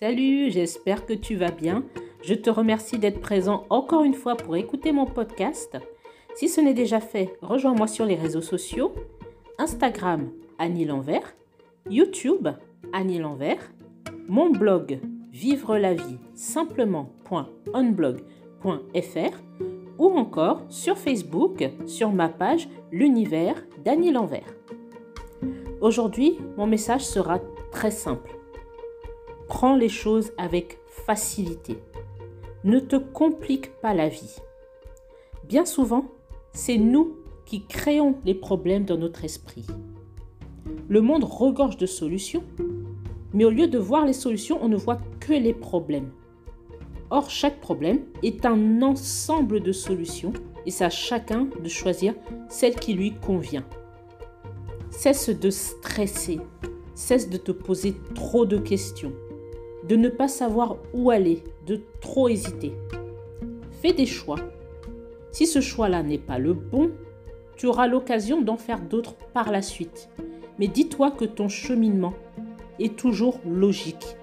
Salut, j'espère que tu vas bien. Je te remercie d'être présent encore une fois pour écouter mon podcast. Si ce n'est déjà fait, rejoins-moi sur les réseaux sociaux Instagram Annie L'Envers, YouTube Annie L'Envers, mon blog vivre la vie simplement.onblog.fr ou encore sur Facebook sur ma page L'univers d'Annie L'Envers. Aujourd'hui, mon message sera très simple. Prends les choses avec facilité. Ne te complique pas la vie. Bien souvent, c'est nous qui créons les problèmes dans notre esprit. Le monde regorge de solutions, mais au lieu de voir les solutions, on ne voit que les problèmes. Or, chaque problème est un ensemble de solutions et c'est à chacun de choisir celle qui lui convient. Cesse de stresser, cesse de te poser trop de questions, de ne pas savoir où aller, de trop hésiter. Fais des choix. Si ce choix-là n'est pas le bon, tu auras l'occasion d'en faire d'autres par la suite. Mais dis-toi que ton cheminement est toujours logique.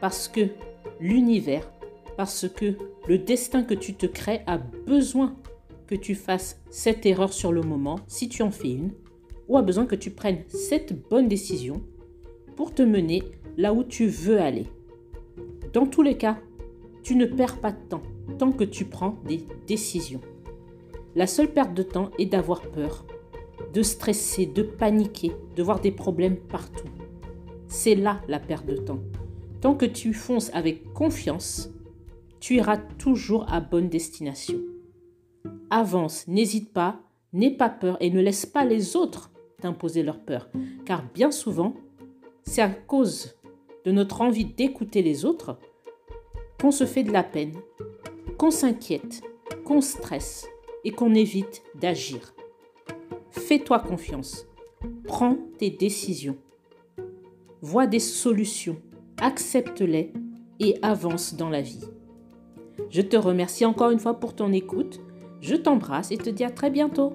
Parce que l'univers, parce que le destin que tu te crées a besoin que tu fasses cette erreur sur le moment, si tu en fais une, ou a besoin que tu prennes cette bonne décision pour te mener là où tu veux aller. Dans tous les cas, tu ne perds pas de temps tant que tu prends des décisions. La seule perte de temps est d'avoir peur, de stresser, de paniquer, de voir des problèmes partout. C'est là la perte de temps. Tant que tu fonces avec confiance, tu iras toujours à bonne destination. Avance, n'hésite pas, n'aie pas peur et ne laisse pas les autres t'imposer leur peur. Car bien souvent, c'est à cause de notre envie d'écouter les autres qu'on se fait de la peine, qu'on s'inquiète, qu'on stresse et qu'on évite d'agir. Fais-toi confiance. Prends tes décisions. Vois des solutions. Accepte-les et avance dans la vie. Je te remercie encore une fois pour ton écoute. Je t'embrasse et te dis à très bientôt.